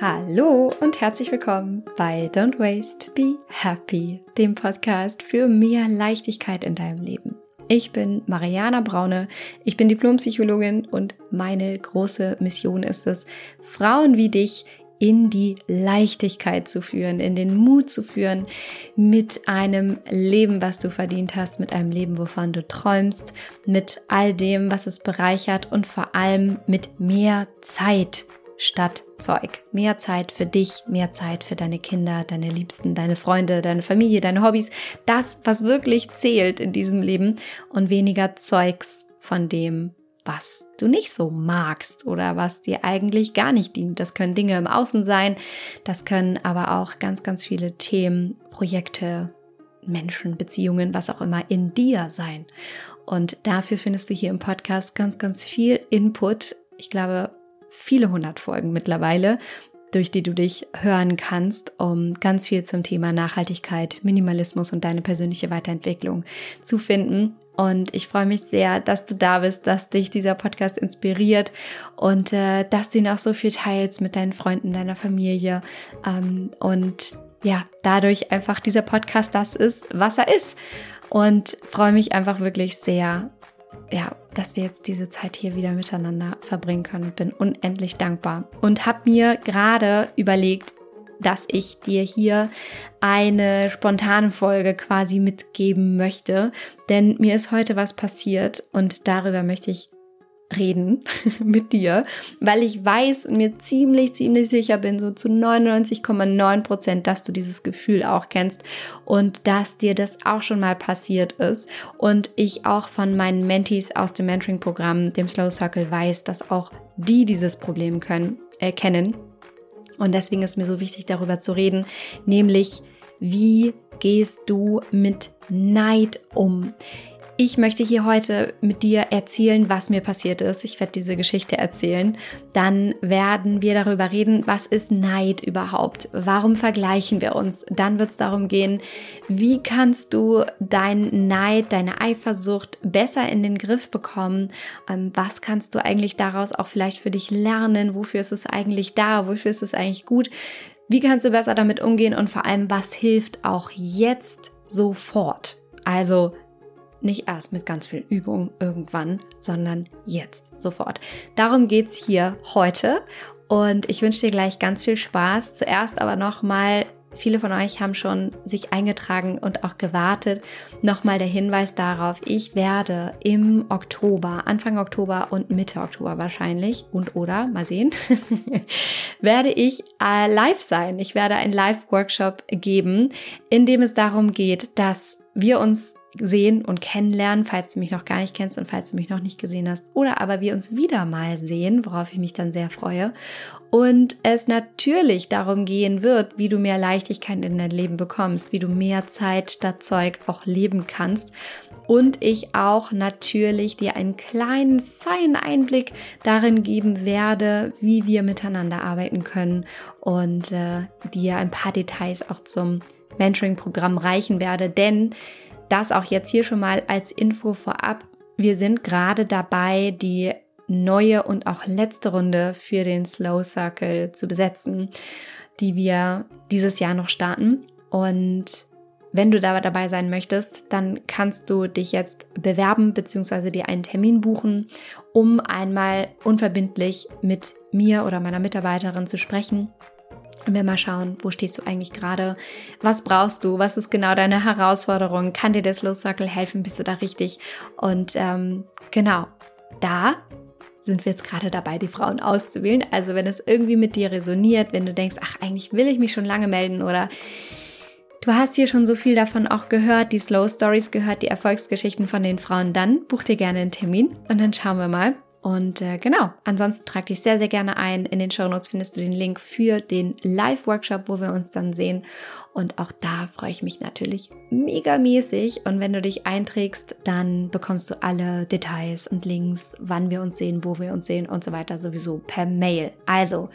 Hallo und herzlich willkommen bei Don't Waste, Be Happy, dem Podcast für mehr Leichtigkeit in deinem Leben. Ich bin Mariana Braune, ich bin Diplompsychologin und meine große Mission ist es, Frauen wie dich in die Leichtigkeit zu führen, in den Mut zu führen, mit einem Leben, was du verdient hast, mit einem Leben, wovon du träumst, mit all dem, was es bereichert und vor allem mit mehr Zeit statt Zeug. Mehr Zeit für dich, mehr Zeit für deine Kinder, deine Liebsten, deine Freunde, deine Familie, deine Hobbys. Das, was wirklich zählt in diesem Leben und weniger Zeugs von dem, was du nicht so magst oder was dir eigentlich gar nicht dient. Das können Dinge im Außen sein, das können aber auch ganz, ganz viele Themen, Projekte, Menschen, Beziehungen, was auch immer in dir sein. Und dafür findest du hier im Podcast ganz, ganz viel Input. Ich glaube, viele hundert Folgen mittlerweile, durch die du dich hören kannst, um ganz viel zum Thema Nachhaltigkeit, Minimalismus und deine persönliche Weiterentwicklung zu finden. Und ich freue mich sehr, dass du da bist, dass dich dieser Podcast inspiriert und äh, dass du ihn auch so viel teilst mit deinen Freunden, deiner Familie. Ähm, und ja, dadurch einfach dieser Podcast das ist, was er ist. Und freue mich einfach wirklich sehr, ja, dass wir jetzt diese Zeit hier wieder miteinander verbringen können. Bin unendlich dankbar und habe mir gerade überlegt, dass ich dir hier eine spontane Folge quasi mitgeben möchte, denn mir ist heute was passiert und darüber möchte ich reden mit dir, weil ich weiß und mir ziemlich, ziemlich sicher bin, so zu 99,9 Prozent, dass du dieses Gefühl auch kennst und dass dir das auch schon mal passiert ist. Und ich auch von meinen Mentees aus dem Mentoring-Programm, dem Slow Circle, weiß, dass auch die dieses Problem können, äh, kennen. Und deswegen ist mir so wichtig, darüber zu reden, nämlich wie gehst du mit Neid um? Ich möchte hier heute mit dir erzählen, was mir passiert ist. Ich werde diese Geschichte erzählen. Dann werden wir darüber reden, was ist Neid überhaupt? Warum vergleichen wir uns? Dann wird es darum gehen, wie kannst du dein Neid, deine Eifersucht besser in den Griff bekommen? Ähm, was kannst du eigentlich daraus auch vielleicht für dich lernen? Wofür ist es eigentlich da? Wofür ist es eigentlich gut? Wie kannst du besser damit umgehen? Und vor allem, was hilft auch jetzt sofort? Also nicht erst mit ganz viel Übung irgendwann, sondern jetzt, sofort. Darum geht es hier heute und ich wünsche dir gleich ganz viel Spaß. Zuerst aber nochmal, viele von euch haben schon sich eingetragen und auch gewartet. Nochmal der Hinweis darauf, ich werde im Oktober, Anfang Oktober und Mitte Oktober wahrscheinlich und oder, mal sehen, werde ich äh, live sein. Ich werde einen Live-Workshop geben, in dem es darum geht, dass wir uns sehen und kennenlernen, falls du mich noch gar nicht kennst und falls du mich noch nicht gesehen hast. Oder aber wir uns wieder mal sehen, worauf ich mich dann sehr freue. Und es natürlich darum gehen wird, wie du mehr Leichtigkeit in dein Leben bekommst, wie du mehr Zeit statt Zeug auch leben kannst. Und ich auch natürlich dir einen kleinen, feinen Einblick darin geben werde, wie wir miteinander arbeiten können und äh, dir ein paar Details auch zum Mentoring-Programm reichen werde. Denn das auch jetzt hier schon mal als Info vorab. Wir sind gerade dabei, die neue und auch letzte Runde für den Slow Circle zu besetzen, die wir dieses Jahr noch starten. Und wenn du da dabei sein möchtest, dann kannst du dich jetzt bewerben bzw. dir einen Termin buchen, um einmal unverbindlich mit mir oder meiner Mitarbeiterin zu sprechen und wir mal schauen, wo stehst du eigentlich gerade? Was brauchst du? Was ist genau deine Herausforderung? Kann dir der Slow Circle helfen? Bist du da richtig? Und ähm, genau, da sind wir jetzt gerade dabei, die Frauen auszuwählen. Also wenn es irgendwie mit dir resoniert, wenn du denkst, ach, eigentlich will ich mich schon lange melden oder du hast hier schon so viel davon auch gehört, die Slow Stories gehört, die Erfolgsgeschichten von den Frauen, dann buch dir gerne einen Termin und dann schauen wir mal, und äh, genau, ansonsten trag dich sehr, sehr gerne ein. In den Show Notes findest du den Link für den Live-Workshop, wo wir uns dann sehen. Und auch da freue ich mich natürlich mega mäßig. Und wenn du dich einträgst, dann bekommst du alle Details und Links, wann wir uns sehen, wo wir uns sehen und so weiter, sowieso per Mail. Also,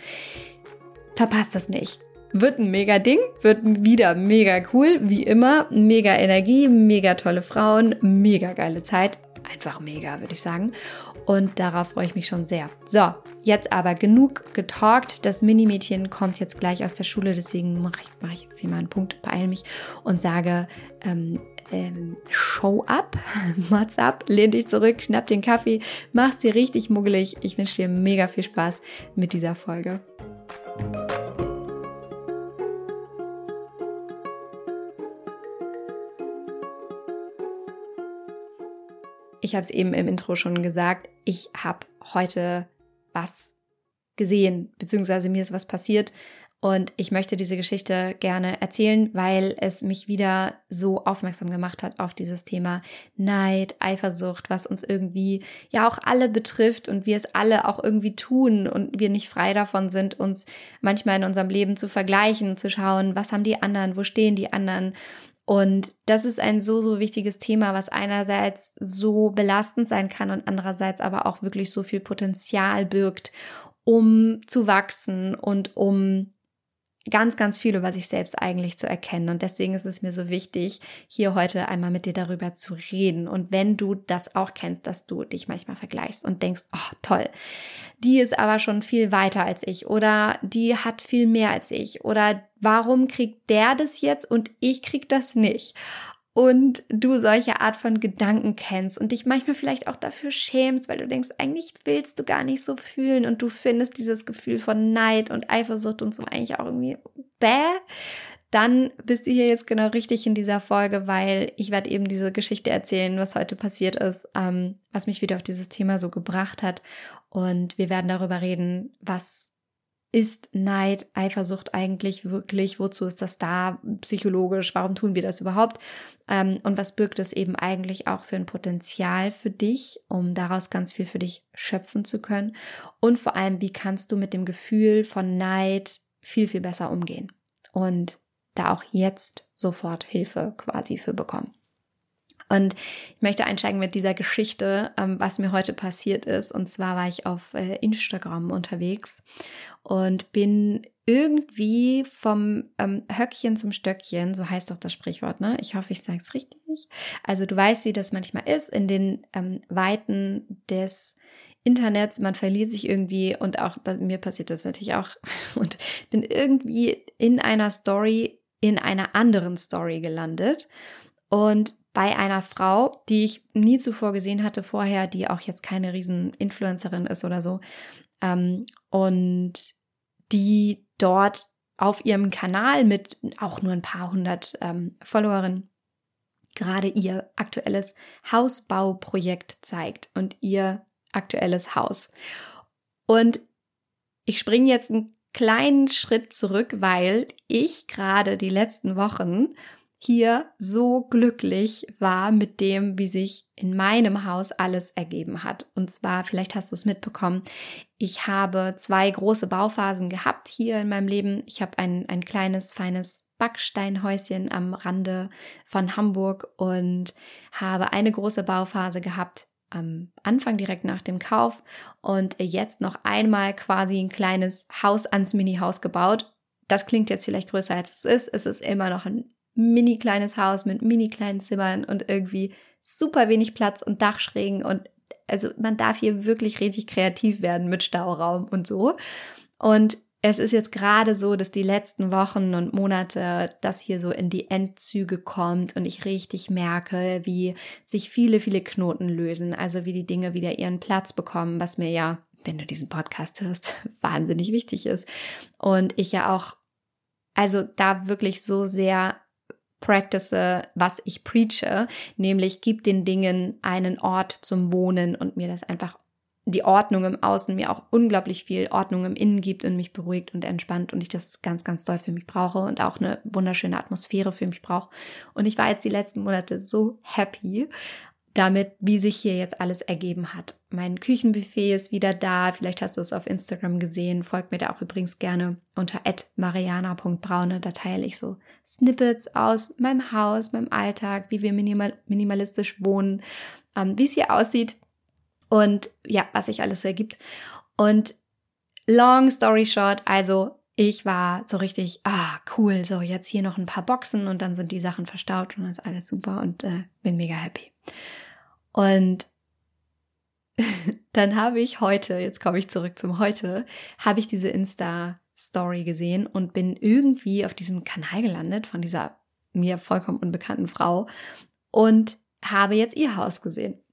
verpasst das nicht. Wird ein mega Ding, wird wieder mega cool, wie immer. Mega Energie, mega tolle Frauen, mega geile Zeit. Einfach mega, würde ich sagen. Und darauf freue ich mich schon sehr. So, jetzt aber genug getalkt. Das Minimädchen kommt jetzt gleich aus der Schule, deswegen mache ich, mach ich jetzt hier mal einen Punkt, beeile mich und sage, ähm, ähm, Show up, Mats up, lehn dich zurück, schnapp den Kaffee, mach's dir richtig muggelig. Ich wünsche dir mega viel Spaß mit dieser Folge. Ich habe es eben im Intro schon gesagt, ich habe heute was gesehen, beziehungsweise mir ist was passiert, und ich möchte diese Geschichte gerne erzählen, weil es mich wieder so aufmerksam gemacht hat auf dieses Thema Neid, Eifersucht, was uns irgendwie ja auch alle betrifft und wir es alle auch irgendwie tun und wir nicht frei davon sind, uns manchmal in unserem Leben zu vergleichen, zu schauen, was haben die anderen, wo stehen die anderen. Und das ist ein so, so wichtiges Thema, was einerseits so belastend sein kann und andererseits aber auch wirklich so viel Potenzial birgt, um zu wachsen und um ganz, ganz viel über sich selbst eigentlich zu erkennen. Und deswegen ist es mir so wichtig, hier heute einmal mit dir darüber zu reden. Und wenn du das auch kennst, dass du dich manchmal vergleichst und denkst, oh toll, die ist aber schon viel weiter als ich oder die hat viel mehr als ich oder warum kriegt der das jetzt und ich krieg das nicht? Und du solche Art von Gedanken kennst und dich manchmal vielleicht auch dafür schämst, weil du denkst, eigentlich willst du gar nicht so fühlen und du findest dieses Gefühl von Neid und Eifersucht und so eigentlich auch irgendwie bäh, dann bist du hier jetzt genau richtig in dieser Folge, weil ich werde eben diese Geschichte erzählen, was heute passiert ist, ähm, was mich wieder auf dieses Thema so gebracht hat. Und wir werden darüber reden, was ist Neid, Eifersucht eigentlich wirklich? Wozu ist das da psychologisch? Warum tun wir das überhaupt? Ähm, und was birgt es eben eigentlich auch für ein Potenzial für dich, um daraus ganz viel für dich schöpfen zu können? Und vor allem, wie kannst du mit dem Gefühl von Neid viel, viel besser umgehen? Und da auch jetzt sofort Hilfe quasi für bekommen. Und ich möchte einsteigen mit dieser Geschichte, ähm, was mir heute passiert ist. Und zwar war ich auf äh, Instagram unterwegs und bin irgendwie vom ähm, Höckchen zum Stöckchen, so heißt doch das Sprichwort, ne? Ich hoffe, ich sage es richtig. Also du weißt, wie das manchmal ist in den ähm, Weiten des Internets, man verliert sich irgendwie und auch mir passiert das natürlich auch und bin irgendwie in einer Story in einer anderen Story gelandet und bei einer Frau, die ich nie zuvor gesehen hatte vorher, die auch jetzt keine riesen Influencerin ist oder so. Ähm, und die dort auf ihrem Kanal mit auch nur ein paar hundert ähm, Followerinnen gerade ihr aktuelles Hausbauprojekt zeigt und ihr aktuelles Haus. Und ich springe jetzt einen kleinen Schritt zurück, weil ich gerade die letzten Wochen hier so glücklich war mit dem, wie sich in meinem Haus alles ergeben hat. Und zwar, vielleicht hast du es mitbekommen, ich habe zwei große Bauphasen gehabt hier in meinem Leben. Ich habe ein, ein kleines, feines Backsteinhäuschen am Rande von Hamburg und habe eine große Bauphase gehabt am Anfang direkt nach dem Kauf und jetzt noch einmal quasi ein kleines Haus ans Mini-Haus gebaut. Das klingt jetzt vielleicht größer als es ist. Es ist immer noch ein mini kleines Haus mit mini kleinen Zimmern und irgendwie super wenig Platz und Dachschrägen und also man darf hier wirklich richtig kreativ werden mit Stauraum und so. Und es ist jetzt gerade so, dass die letzten Wochen und Monate das hier so in die Endzüge kommt und ich richtig merke, wie sich viele, viele Knoten lösen, also wie die Dinge wieder ihren Platz bekommen, was mir ja, wenn du diesen Podcast hörst, wahnsinnig wichtig ist. Und ich ja auch, also da wirklich so sehr practice, was ich preache, nämlich gib den Dingen einen Ort zum Wohnen und mir das einfach die Ordnung im Außen mir auch unglaublich viel Ordnung im Innen gibt und mich beruhigt und entspannt und ich das ganz, ganz doll für mich brauche und auch eine wunderschöne Atmosphäre für mich brauche. Und ich war jetzt die letzten Monate so happy damit, wie sich hier jetzt alles ergeben hat. Mein Küchenbuffet ist wieder da. Vielleicht hast du es auf Instagram gesehen. Folgt mir da auch übrigens gerne unter mariana.braune. Da teile ich so Snippets aus meinem Haus, meinem Alltag, wie wir minimal, minimalistisch wohnen, ähm, wie es hier aussieht und ja, was sich alles so ergibt. Und long story short, also ich war so richtig, ah, cool, so jetzt hier noch ein paar Boxen und dann sind die Sachen verstaut und dann ist alles super und äh, bin mega happy. Und dann habe ich heute, jetzt komme ich zurück zum heute, habe ich diese Insta-Story gesehen und bin irgendwie auf diesem Kanal gelandet von dieser mir vollkommen unbekannten Frau und habe jetzt ihr Haus gesehen.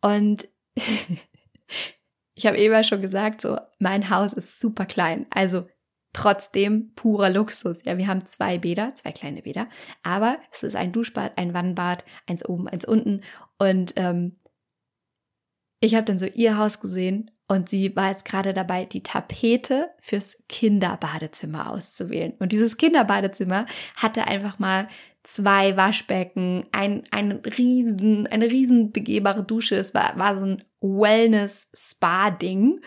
Und ich habe eben schon gesagt, so mein Haus ist super klein. Also trotzdem purer Luxus. Ja, wir haben zwei Bäder, zwei kleine Bäder, aber es ist ein Duschbad, ein Wannenbad, eins oben, eins unten. Und ähm, ich habe dann so ihr Haus gesehen und sie war jetzt gerade dabei, die Tapete fürs Kinderbadezimmer auszuwählen. Und dieses Kinderbadezimmer hatte einfach mal zwei Waschbecken, ein, ein riesen, eine riesen begehbare Dusche. Es war, war so ein Wellness-Spa-Ding.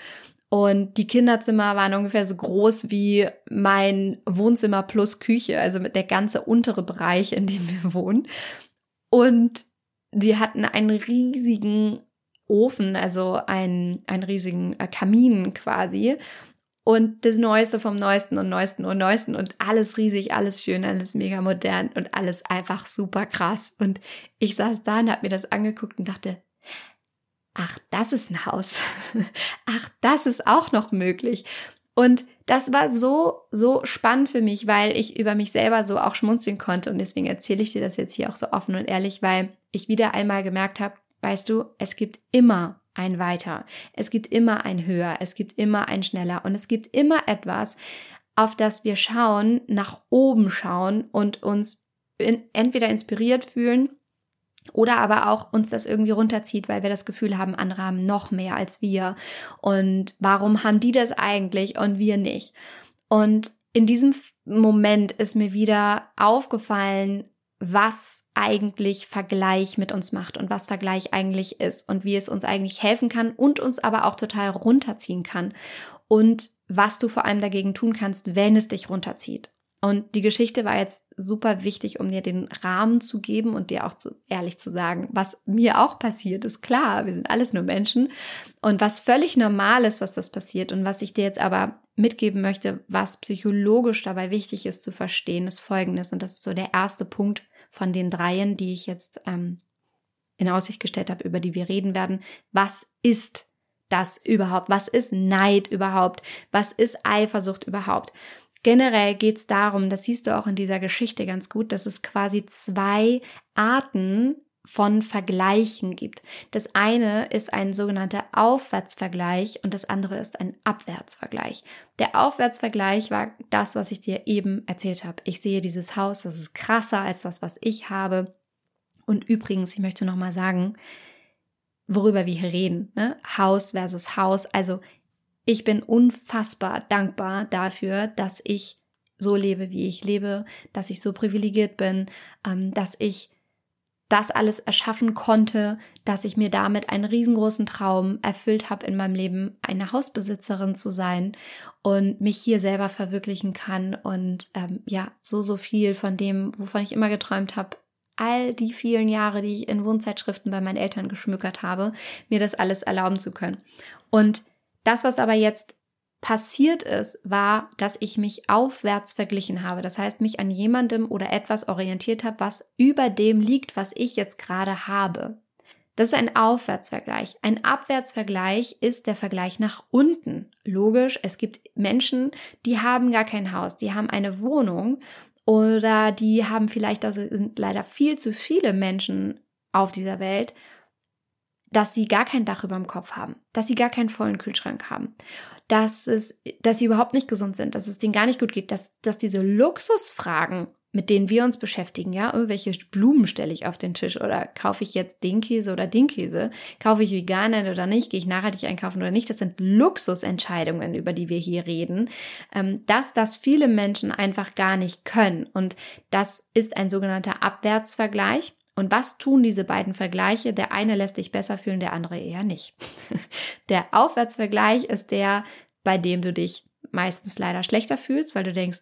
Und die Kinderzimmer waren ungefähr so groß wie mein Wohnzimmer plus Küche, also der ganze untere Bereich, in dem wir wohnen. Und die hatten einen riesigen Ofen, also einen, einen riesigen äh, Kamin quasi. Und das Neueste vom Neuesten und Neuesten und Neuesten und alles riesig, alles schön, alles mega modern und alles einfach super krass. Und ich saß da und habe mir das angeguckt und dachte, ach, das ist ein Haus. ach, das ist auch noch möglich. Und das war so, so spannend für mich, weil ich über mich selber so auch schmunzeln konnte. Und deswegen erzähle ich dir das jetzt hier auch so offen und ehrlich, weil ich wieder einmal gemerkt habe, weißt du, es gibt immer ein Weiter, es gibt immer ein Höher, es gibt immer ein Schneller und es gibt immer etwas, auf das wir schauen, nach oben schauen und uns in, entweder inspiriert fühlen oder aber auch uns das irgendwie runterzieht, weil wir das Gefühl haben, andere haben noch mehr als wir. Und warum haben die das eigentlich und wir nicht? Und in diesem Moment ist mir wieder aufgefallen, was eigentlich Vergleich mit uns macht und was Vergleich eigentlich ist und wie es uns eigentlich helfen kann und uns aber auch total runterziehen kann und was du vor allem dagegen tun kannst, wenn es dich runterzieht. Und die Geschichte war jetzt super wichtig, um dir den Rahmen zu geben und dir auch zu, ehrlich zu sagen, was mir auch passiert ist. Klar, wir sind alles nur Menschen und was völlig normal ist, was das passiert und was ich dir jetzt aber mitgeben möchte, was psychologisch dabei wichtig ist zu verstehen, ist folgendes. Und das ist so der erste Punkt von den dreien, die ich jetzt ähm, in Aussicht gestellt habe, über die wir reden werden. Was ist das überhaupt? Was ist Neid überhaupt? Was ist Eifersucht überhaupt? Generell geht es darum, das siehst du auch in dieser Geschichte ganz gut, dass es quasi zwei Arten von Vergleichen gibt. Das eine ist ein sogenannter Aufwärtsvergleich und das andere ist ein Abwärtsvergleich. Der Aufwärtsvergleich war das, was ich dir eben erzählt habe. Ich sehe dieses Haus, das ist krasser als das, was ich habe. Und übrigens, ich möchte noch mal sagen, worüber wir hier reden, ne? Haus versus Haus. Also ich bin unfassbar dankbar dafür, dass ich so lebe, wie ich lebe, dass ich so privilegiert bin, ähm, dass ich das alles erschaffen konnte, dass ich mir damit einen riesengroßen Traum erfüllt habe in meinem Leben, eine Hausbesitzerin zu sein und mich hier selber verwirklichen kann und ähm, ja, so, so viel von dem, wovon ich immer geträumt habe, all die vielen Jahre, die ich in Wohnzeitschriften bei meinen Eltern geschmückert habe, mir das alles erlauben zu können. Und das, was aber jetzt passiert ist, war, dass ich mich aufwärts verglichen habe. Das heißt, mich an jemandem oder etwas orientiert habe, was über dem liegt, was ich jetzt gerade habe. Das ist ein Aufwärtsvergleich. Ein Abwärtsvergleich ist der Vergleich nach unten. Logisch, es gibt Menschen, die haben gar kein Haus, die haben eine Wohnung oder die haben vielleicht, also sind leider viel zu viele Menschen auf dieser Welt, dass sie gar kein Dach über dem Kopf haben, dass sie gar keinen vollen Kühlschrank haben, dass es, dass sie überhaupt nicht gesund sind, dass es denen gar nicht gut geht, dass, dass diese Luxusfragen, mit denen wir uns beschäftigen, ja, welche Blumen stelle ich auf den Tisch oder kaufe ich jetzt den Käse oder den Käse, kaufe ich vegan oder nicht, gehe ich nachhaltig einkaufen oder nicht, das sind Luxusentscheidungen, über die wir hier reden, ähm, dass das viele Menschen einfach gar nicht können. Und das ist ein sogenannter Abwärtsvergleich und was tun diese beiden Vergleiche? Der eine lässt dich besser fühlen, der andere eher nicht. Der Aufwärtsvergleich ist der, bei dem du dich meistens leider schlechter fühlst, weil du denkst,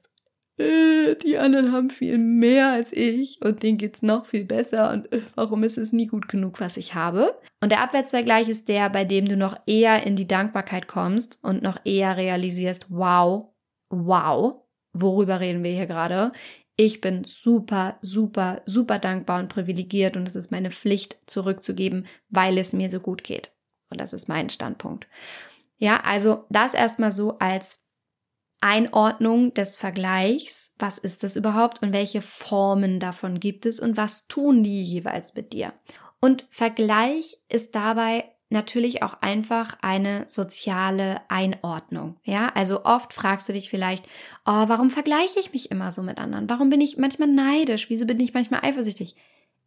äh, die anderen haben viel mehr als ich und denen geht's noch viel besser und äh, warum ist es nie gut genug, was ich habe? Und der Abwärtsvergleich ist der, bei dem du noch eher in die Dankbarkeit kommst und noch eher realisierst, wow, wow, worüber reden wir hier gerade? Ich bin super, super, super dankbar und privilegiert und es ist meine Pflicht zurückzugeben, weil es mir so gut geht. Und das ist mein Standpunkt. Ja, also das erstmal so als Einordnung des Vergleichs. Was ist das überhaupt und welche Formen davon gibt es und was tun die jeweils mit dir? Und Vergleich ist dabei natürlich auch einfach eine soziale Einordnung. Ja, also oft fragst du dich vielleicht, oh, warum vergleiche ich mich immer so mit anderen? Warum bin ich manchmal neidisch? Wieso bin ich manchmal eifersüchtig?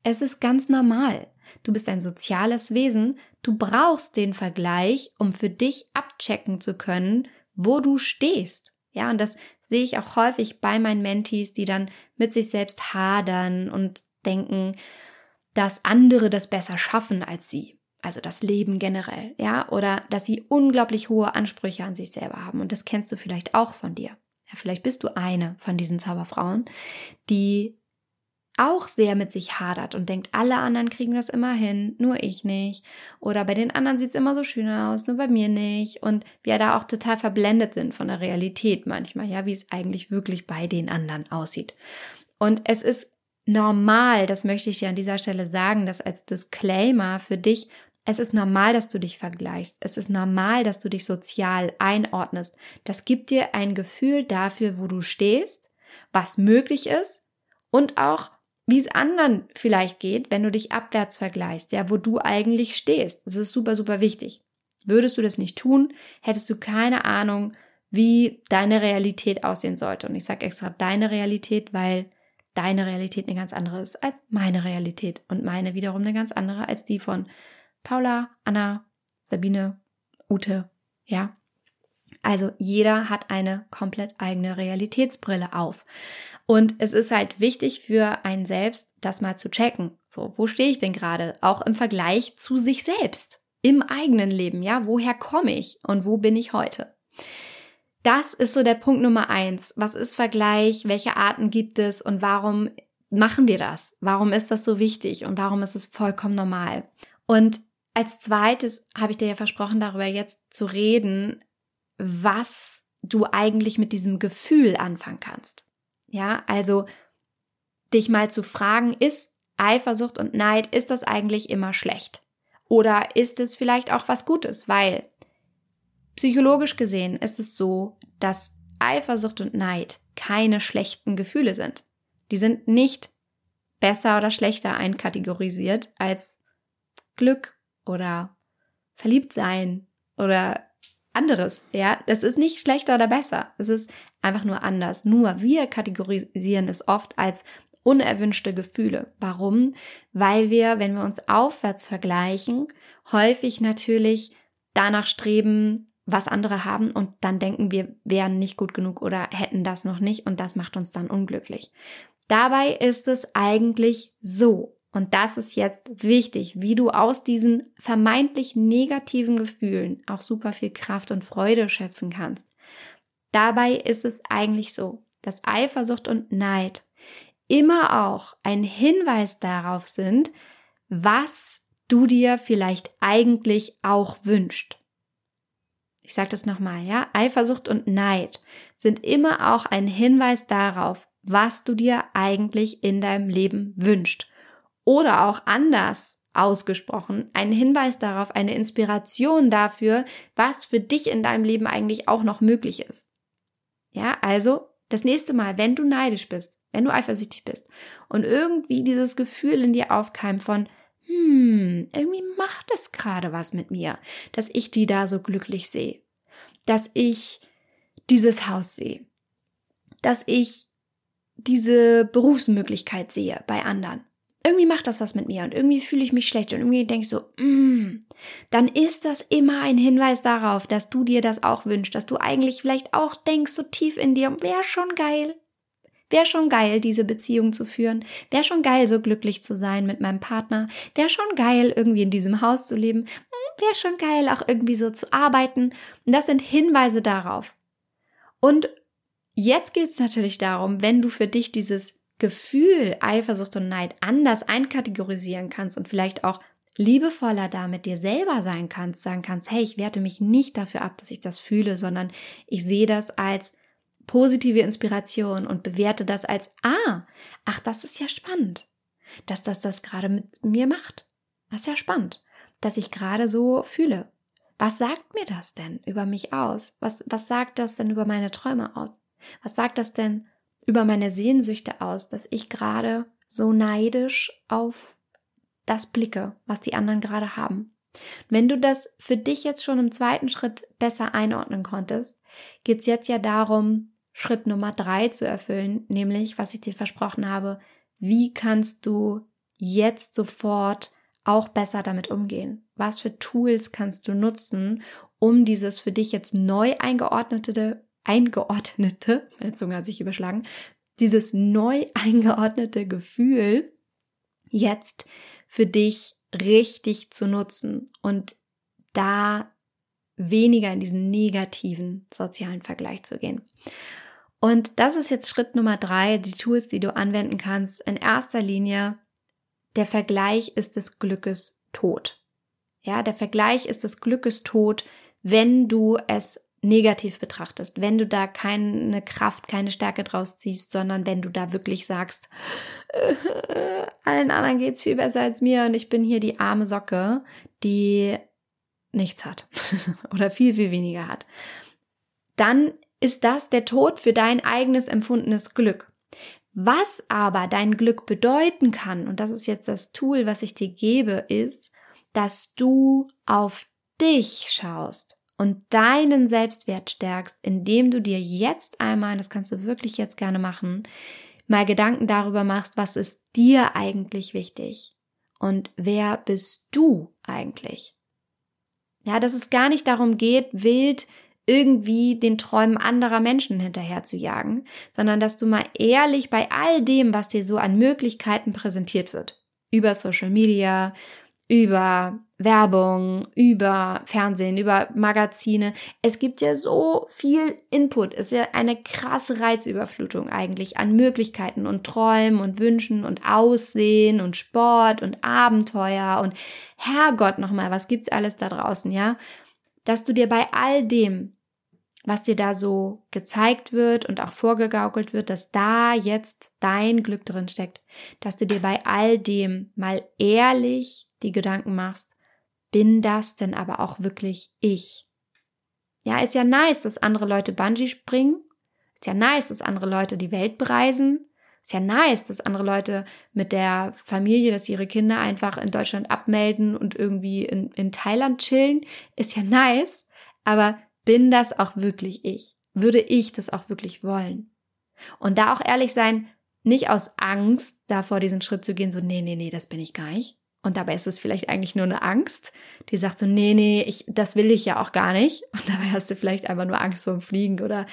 Es ist ganz normal. Du bist ein soziales Wesen. Du brauchst den Vergleich, um für dich abchecken zu können, wo du stehst. Ja, und das sehe ich auch häufig bei meinen Mentees, die dann mit sich selbst hadern und denken, dass andere das besser schaffen als sie. Also das Leben generell, ja, oder dass sie unglaublich hohe Ansprüche an sich selber haben. Und das kennst du vielleicht auch von dir. Ja, vielleicht bist du eine von diesen Zauberfrauen, die auch sehr mit sich hadert und denkt, alle anderen kriegen das immer hin, nur ich nicht. Oder bei den anderen sieht es immer so schön aus, nur bei mir nicht. Und wir da auch total verblendet sind von der Realität manchmal, ja, wie es eigentlich wirklich bei den anderen aussieht. Und es ist normal, das möchte ich dir an dieser Stelle sagen, dass als Disclaimer für dich, es ist normal, dass du dich vergleichst. Es ist normal, dass du dich sozial einordnest. Das gibt dir ein Gefühl dafür, wo du stehst, was möglich ist und auch wie es anderen vielleicht geht, wenn du dich abwärts vergleichst, ja, wo du eigentlich stehst. Das ist super, super wichtig. Würdest du das nicht tun, hättest du keine Ahnung, wie deine Realität aussehen sollte. Und ich sage extra deine Realität, weil deine Realität eine ganz andere ist als meine Realität und meine wiederum eine ganz andere als die von Paula, Anna, Sabine, Ute, ja. Also jeder hat eine komplett eigene Realitätsbrille auf. Und es ist halt wichtig für einen selbst, das mal zu checken. So, wo stehe ich denn gerade? Auch im Vergleich zu sich selbst. Im eigenen Leben, ja? Woher komme ich und wo bin ich heute? Das ist so der Punkt Nummer eins. Was ist Vergleich? Welche Arten gibt es und warum machen wir das? Warum ist das so wichtig und warum ist es vollkommen normal? Und als zweites habe ich dir ja versprochen, darüber jetzt zu reden, was du eigentlich mit diesem Gefühl anfangen kannst. Ja, also dich mal zu fragen, ist Eifersucht und Neid, ist das eigentlich immer schlecht? Oder ist es vielleicht auch was Gutes? Weil psychologisch gesehen ist es so, dass Eifersucht und Neid keine schlechten Gefühle sind. Die sind nicht besser oder schlechter einkategorisiert als Glück oder verliebt sein oder anderes, ja. Das ist nicht schlechter oder besser. Es ist einfach nur anders. Nur wir kategorisieren es oft als unerwünschte Gefühle. Warum? Weil wir, wenn wir uns aufwärts vergleichen, häufig natürlich danach streben, was andere haben und dann denken wir wären nicht gut genug oder hätten das noch nicht und das macht uns dann unglücklich. Dabei ist es eigentlich so, und das ist jetzt wichtig, wie du aus diesen vermeintlich negativen Gefühlen auch super viel Kraft und Freude schöpfen kannst. Dabei ist es eigentlich so, dass Eifersucht und Neid immer auch ein Hinweis darauf sind, was du dir vielleicht eigentlich auch wünscht. Ich sage das nochmal, ja? Eifersucht und Neid sind immer auch ein Hinweis darauf, was du dir eigentlich in deinem Leben wünscht. Oder auch anders ausgesprochen, ein Hinweis darauf, eine Inspiration dafür, was für dich in deinem Leben eigentlich auch noch möglich ist. Ja, also das nächste Mal, wenn du neidisch bist, wenn du eifersüchtig bist und irgendwie dieses Gefühl in dir aufkeimt von, hm, irgendwie macht es gerade was mit mir, dass ich die da so glücklich sehe, dass ich dieses Haus sehe, dass ich diese Berufsmöglichkeit sehe bei anderen irgendwie macht das was mit mir und irgendwie fühle ich mich schlecht und irgendwie denke ich so, mm, dann ist das immer ein Hinweis darauf, dass du dir das auch wünschst, dass du eigentlich vielleicht auch denkst, so tief in dir, wäre schon geil. Wäre schon geil, diese Beziehung zu führen. Wäre schon geil, so glücklich zu sein mit meinem Partner. Wäre schon geil, irgendwie in diesem Haus zu leben. Hm, Wäre schon geil, auch irgendwie so zu arbeiten. Und das sind Hinweise darauf. Und jetzt geht es natürlich darum, wenn du für dich dieses Gefühl Eifersucht und Neid anders einkategorisieren kannst und vielleicht auch liebevoller da mit dir selber sein kannst, sagen kannst, hey, ich werte mich nicht dafür ab, dass ich das fühle, sondern ich sehe das als positive Inspiration und bewerte das als, ah, ach, das ist ja spannend, dass das das gerade mit mir macht. Das ist ja spannend. dass ich gerade so fühle? Was sagt mir das denn über mich aus? Was, was sagt das denn über meine Träume aus? Was sagt das denn über meine Sehnsüchte aus, dass ich gerade so neidisch auf das blicke, was die anderen gerade haben? Wenn du das für dich jetzt schon im zweiten Schritt besser einordnen konntest, geht es jetzt ja darum, Schritt Nummer drei zu erfüllen, nämlich, was ich dir versprochen habe, wie kannst du jetzt sofort auch besser damit umgehen? Was für Tools kannst du nutzen, um dieses für dich jetzt neu eingeordnete, eingeordnete, meine Zunge hat sich überschlagen, dieses neu eingeordnete Gefühl jetzt für dich richtig zu nutzen und da weniger in diesen negativen sozialen Vergleich zu gehen. Und das ist jetzt Schritt Nummer drei, die Tools, die du anwenden kannst. In erster Linie, der Vergleich ist des Glückes Tod. Ja, der Vergleich ist des Glückes Tod, wenn du es negativ betrachtest, wenn du da keine Kraft, keine Stärke draus ziehst, sondern wenn du da wirklich sagst, allen anderen geht's viel besser als mir und ich bin hier die arme Socke, die nichts hat oder viel, viel weniger hat, dann ist das der Tod für dein eigenes empfundenes Glück. Was aber dein Glück bedeuten kann, und das ist jetzt das Tool, was ich dir gebe, ist, dass du auf dich schaust und deinen Selbstwert stärkst, indem du dir jetzt einmal, das kannst du wirklich jetzt gerne machen, mal Gedanken darüber machst, was ist dir eigentlich wichtig und wer bist du eigentlich? Ja, dass es gar nicht darum geht, wild irgendwie den Träumen anderer Menschen hinterher zu jagen, sondern dass du mal ehrlich bei all dem, was dir so an Möglichkeiten präsentiert wird, über Social Media, über Werbung, über Fernsehen, über Magazine. Es gibt ja so viel Input. Es ist ja eine krasse Reizüberflutung eigentlich an Möglichkeiten und Träumen und Wünschen und Aussehen und Sport und Abenteuer und Herrgott nochmal, was gibt's alles da draußen, ja? Dass du dir bei all dem, was dir da so gezeigt wird und auch vorgegaukelt wird, dass da jetzt dein Glück drin steckt, dass du dir bei all dem mal ehrlich die Gedanken machst, bin das denn aber auch wirklich ich? Ja, ist ja nice, dass andere Leute Bungee springen. Ist ja nice, dass andere Leute die Welt bereisen. Ist ja nice, dass andere Leute mit der Familie, dass ihre Kinder einfach in Deutschland abmelden und irgendwie in, in Thailand chillen. Ist ja nice. Aber bin das auch wirklich ich? Würde ich das auch wirklich wollen? Und da auch ehrlich sein, nicht aus Angst davor, diesen Schritt zu gehen, so, nee, nee, nee, das bin ich gar nicht, und dabei ist es vielleicht eigentlich nur eine Angst, die sagt so, nee, nee, ich, das will ich ja auch gar nicht. Und dabei hast du vielleicht einfach nur Angst vor dem Fliegen oder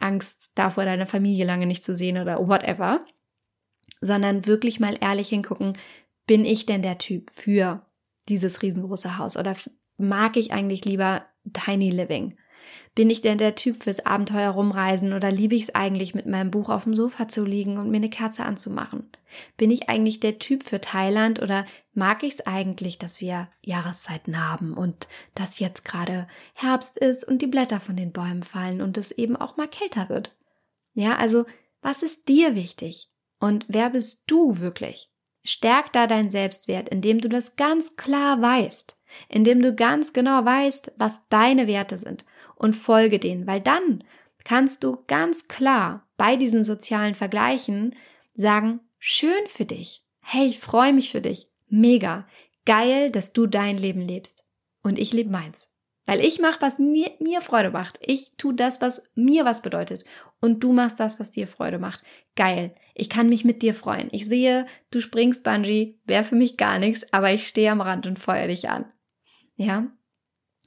Angst davor, deine Familie lange nicht zu sehen oder whatever. Sondern wirklich mal ehrlich hingucken, bin ich denn der Typ für dieses riesengroße Haus oder mag ich eigentlich lieber Tiny Living? Bin ich denn der Typ fürs Abenteuer rumreisen oder liebe ich es eigentlich mit meinem Buch auf dem Sofa zu liegen und mir eine Kerze anzumachen? Bin ich eigentlich der Typ für Thailand oder mag ich es eigentlich, dass wir Jahreszeiten haben und dass jetzt gerade Herbst ist und die Blätter von den Bäumen fallen und es eben auch mal kälter wird? Ja, also was ist dir wichtig? Und wer bist du wirklich? Stärk da dein Selbstwert, indem du das ganz klar weißt, indem du ganz genau weißt, was deine Werte sind und folge denen, weil dann kannst du ganz klar bei diesen sozialen Vergleichen sagen, schön für dich. Hey, ich freue mich für dich. Mega. Geil, dass du dein Leben lebst. Und ich lebe meins. Weil ich mache, was mir, mir Freude macht. Ich tue das, was mir was bedeutet. Und du machst das, was dir Freude macht. Geil. Ich kann mich mit dir freuen. Ich sehe, du springst Bungee, wäre für mich gar nichts, aber ich stehe am Rand und feuer dich an. Ja?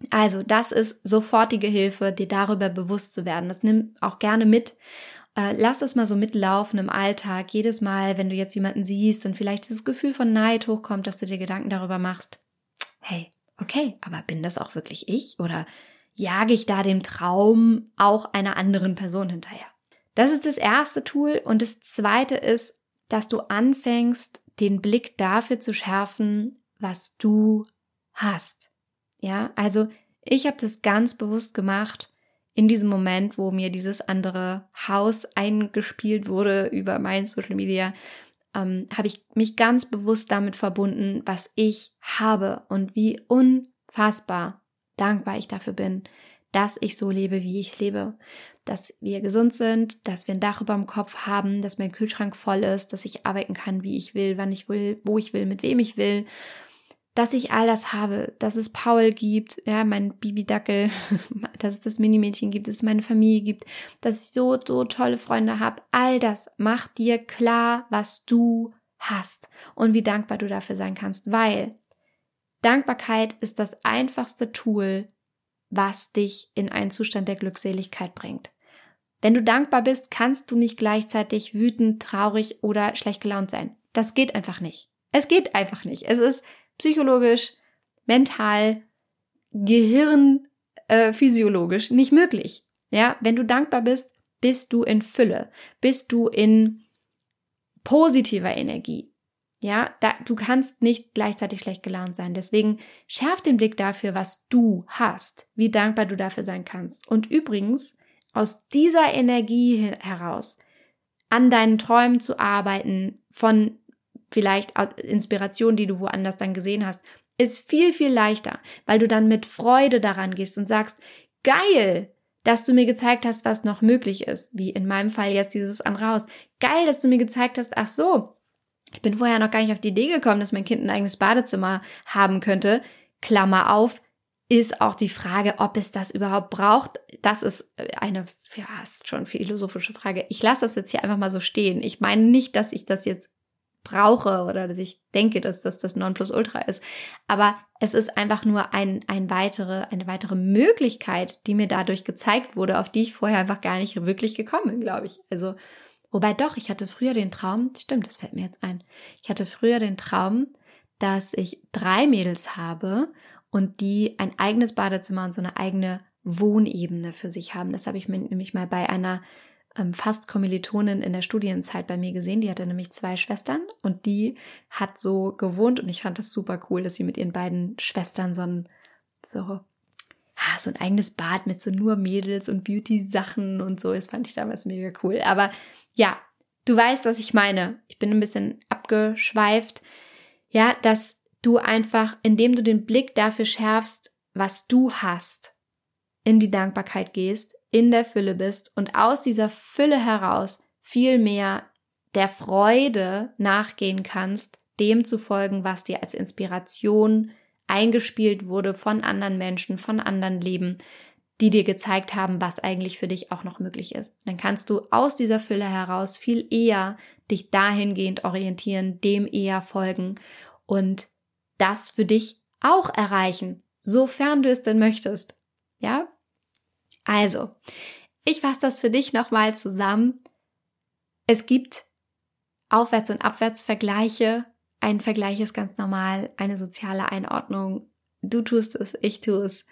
Also, das ist sofortige Hilfe, dir darüber bewusst zu werden. Das nimm auch gerne mit. Äh, lass das mal so mitlaufen im Alltag. Jedes Mal, wenn du jetzt jemanden siehst und vielleicht dieses Gefühl von Neid hochkommt, dass du dir Gedanken darüber machst. Hey, okay, aber bin das auch wirklich ich? Oder jage ich da dem Traum auch einer anderen Person hinterher? Das ist das erste Tool. Und das zweite ist, dass du anfängst, den Blick dafür zu schärfen, was du hast. Ja, also ich habe das ganz bewusst gemacht in diesem Moment, wo mir dieses andere Haus eingespielt wurde über mein Social Media, ähm, habe ich mich ganz bewusst damit verbunden, was ich habe und wie unfassbar dankbar ich dafür bin, dass ich so lebe, wie ich lebe. Dass wir gesund sind, dass wir ein Dach über dem Kopf haben, dass mein Kühlschrank voll ist, dass ich arbeiten kann, wie ich will, wann ich will, wo ich will, mit wem ich will. Dass ich all das habe, dass es Paul gibt, ja, mein Bibi-Dackel, dass es das Minimädchen gibt, dass es meine Familie gibt, dass ich so, so tolle Freunde habe. All das macht dir klar, was du hast und wie dankbar du dafür sein kannst, weil Dankbarkeit ist das einfachste Tool, was dich in einen Zustand der Glückseligkeit bringt. Wenn du dankbar bist, kannst du nicht gleichzeitig wütend, traurig oder schlecht gelaunt sein. Das geht einfach nicht. Es geht einfach nicht. Es ist psychologisch, mental, Gehirn, äh, nicht möglich. Ja, wenn du dankbar bist, bist du in Fülle, bist du in positiver Energie. Ja, da, du kannst nicht gleichzeitig schlecht gelaunt sein. Deswegen schärf den Blick dafür, was du hast, wie dankbar du dafür sein kannst. Und übrigens, aus dieser Energie heraus an deinen Träumen zu arbeiten, von vielleicht Inspiration, die du woanders dann gesehen hast, ist viel, viel leichter, weil du dann mit Freude daran gehst und sagst, geil, dass du mir gezeigt hast, was noch möglich ist, wie in meinem Fall jetzt dieses andere Haus. Geil, dass du mir gezeigt hast, ach so, ich bin vorher noch gar nicht auf die Idee gekommen, dass mein Kind ein eigenes Badezimmer haben könnte. Klammer auf, ist auch die Frage, ob es das überhaupt braucht. Das ist eine ja, ist schon philosophische Frage. Ich lasse das jetzt hier einfach mal so stehen. Ich meine nicht, dass ich das jetzt brauche oder dass ich denke, dass das das Nonplusultra ist. Aber es ist einfach nur ein, ein weitere, eine weitere Möglichkeit, die mir dadurch gezeigt wurde, auf die ich vorher einfach gar nicht wirklich gekommen bin, glaube ich. Also Wobei doch, ich hatte früher den Traum, stimmt, das fällt mir jetzt ein. Ich hatte früher den Traum, dass ich drei Mädels habe und die ein eigenes Badezimmer und so eine eigene Wohnebene für sich haben. Das habe ich mir nämlich mal bei einer ähm, fast Kommilitonin in der Studienzeit bei mir gesehen. Die hatte nämlich zwei Schwestern und die hat so gewohnt und ich fand das super cool, dass sie mit ihren beiden Schwestern so ein, so, ah, so ein eigenes Bad mit so nur Mädels und Beauty-Sachen und so. Das fand ich damals mega cool. Aber ja, du weißt, was ich meine. Ich bin ein bisschen abgeschweift. Ja, dass du einfach, indem du den Blick dafür schärfst, was du hast, in die Dankbarkeit gehst, in der Fülle bist und aus dieser Fülle heraus viel mehr der Freude nachgehen kannst, dem zu folgen, was dir als Inspiration eingespielt wurde von anderen Menschen, von anderen Leben, die dir gezeigt haben, was eigentlich für dich auch noch möglich ist. Dann kannst du aus dieser Fülle heraus viel eher dich dahingehend orientieren, dem eher folgen und das für dich auch erreichen, sofern du es denn möchtest. Ja? Also, ich fasse das für dich nochmal zusammen. Es gibt Aufwärts- und Abwärtsvergleiche. Ein Vergleich ist ganz normal, eine soziale Einordnung. Du tust es, ich tue es.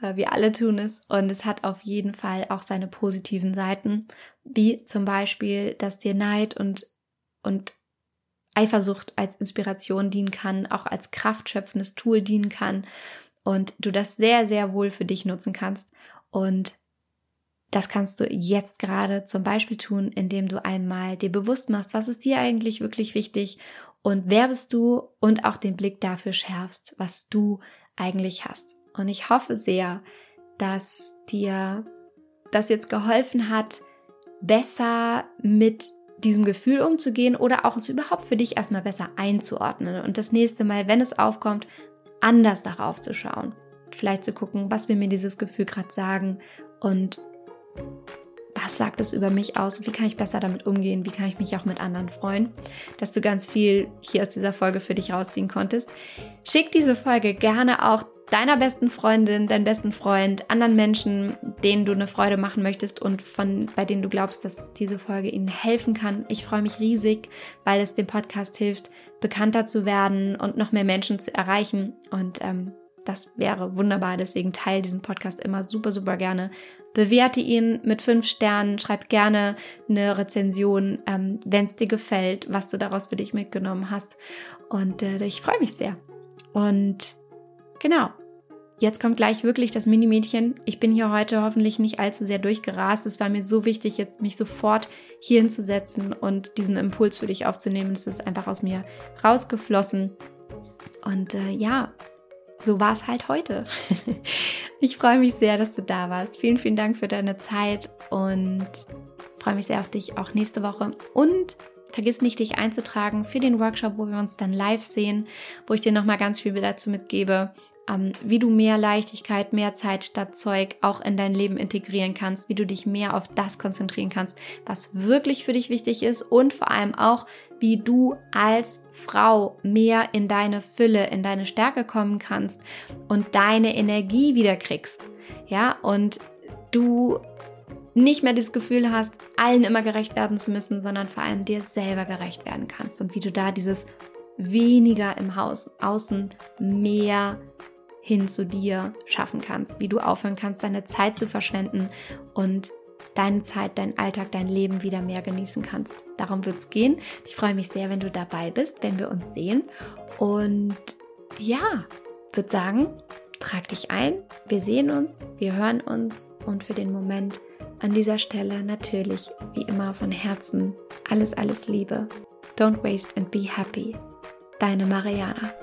Äh, wir alle tun es und es hat auf jeden Fall auch seine positiven Seiten, wie zum Beispiel, dass dir Neid und, und Eifersucht als Inspiration dienen kann, auch als kraftschöpfendes Tool dienen kann und du das sehr, sehr wohl für dich nutzen kannst. Und das kannst du jetzt gerade zum Beispiel tun, indem du einmal dir bewusst machst, was ist dir eigentlich wirklich wichtig und wer bist du und auch den Blick dafür schärfst, was du eigentlich hast. Und ich hoffe sehr, dass dir das jetzt geholfen hat, besser mit diesem Gefühl umzugehen oder auch es überhaupt für dich erstmal besser einzuordnen und das nächste Mal, wenn es aufkommt, anders darauf zu schauen. Vielleicht zu gucken, was will mir dieses Gefühl gerade sagen und was sagt es über mich aus? Wie kann ich besser damit umgehen? Wie kann ich mich auch mit anderen freuen? Dass du ganz viel hier aus dieser Folge für dich rausziehen konntest. Schick diese Folge gerne auch deiner besten Freundin, deinem besten Freund, anderen Menschen, denen du eine Freude machen möchtest und von bei denen du glaubst, dass diese Folge ihnen helfen kann. Ich freue mich riesig, weil es dem Podcast hilft, bekannter zu werden und noch mehr Menschen zu erreichen. Und ähm, das wäre wunderbar. Deswegen teile diesen Podcast immer super, super gerne. Bewerte ihn mit fünf Sternen. Schreib gerne eine Rezension, ähm, wenn es dir gefällt, was du daraus für dich mitgenommen hast. Und äh, ich freue mich sehr. Und Genau. jetzt kommt gleich wirklich das Mini-Mädchen. Ich bin hier heute hoffentlich nicht allzu sehr durchgerast. Es war mir so wichtig, jetzt mich sofort hier hinzusetzen und diesen Impuls für dich aufzunehmen. Es ist einfach aus mir rausgeflossen. Und äh, ja, so war es halt heute. ich freue mich sehr, dass du da warst. Vielen, vielen Dank für deine Zeit und freue mich sehr auf dich auch nächste Woche. Und vergiss nicht, dich einzutragen für den Workshop, wo wir uns dann live sehen, wo ich dir nochmal ganz viel dazu mitgebe, wie du mehr Leichtigkeit, mehr Zeit statt Zeug auch in dein Leben integrieren kannst, wie du dich mehr auf das konzentrieren kannst, was wirklich für dich wichtig ist und vor allem auch, wie du als Frau mehr in deine Fülle, in deine Stärke kommen kannst und deine Energie wieder kriegst. Ja, und du nicht mehr das Gefühl hast, allen immer gerecht werden zu müssen, sondern vor allem dir selber gerecht werden kannst und wie du da dieses weniger im Haus, außen mehr hin zu dir schaffen kannst, wie du aufhören kannst, deine Zeit zu verschwenden und deine Zeit, deinen Alltag, dein Leben wieder mehr genießen kannst. Darum wird es gehen. Ich freue mich sehr, wenn du dabei bist, wenn wir uns sehen. Und ja, würde sagen, trag dich ein. Wir sehen uns, wir hören uns und für den Moment an dieser Stelle natürlich wie immer von Herzen alles, alles Liebe. Don't waste and be happy. Deine Mariana.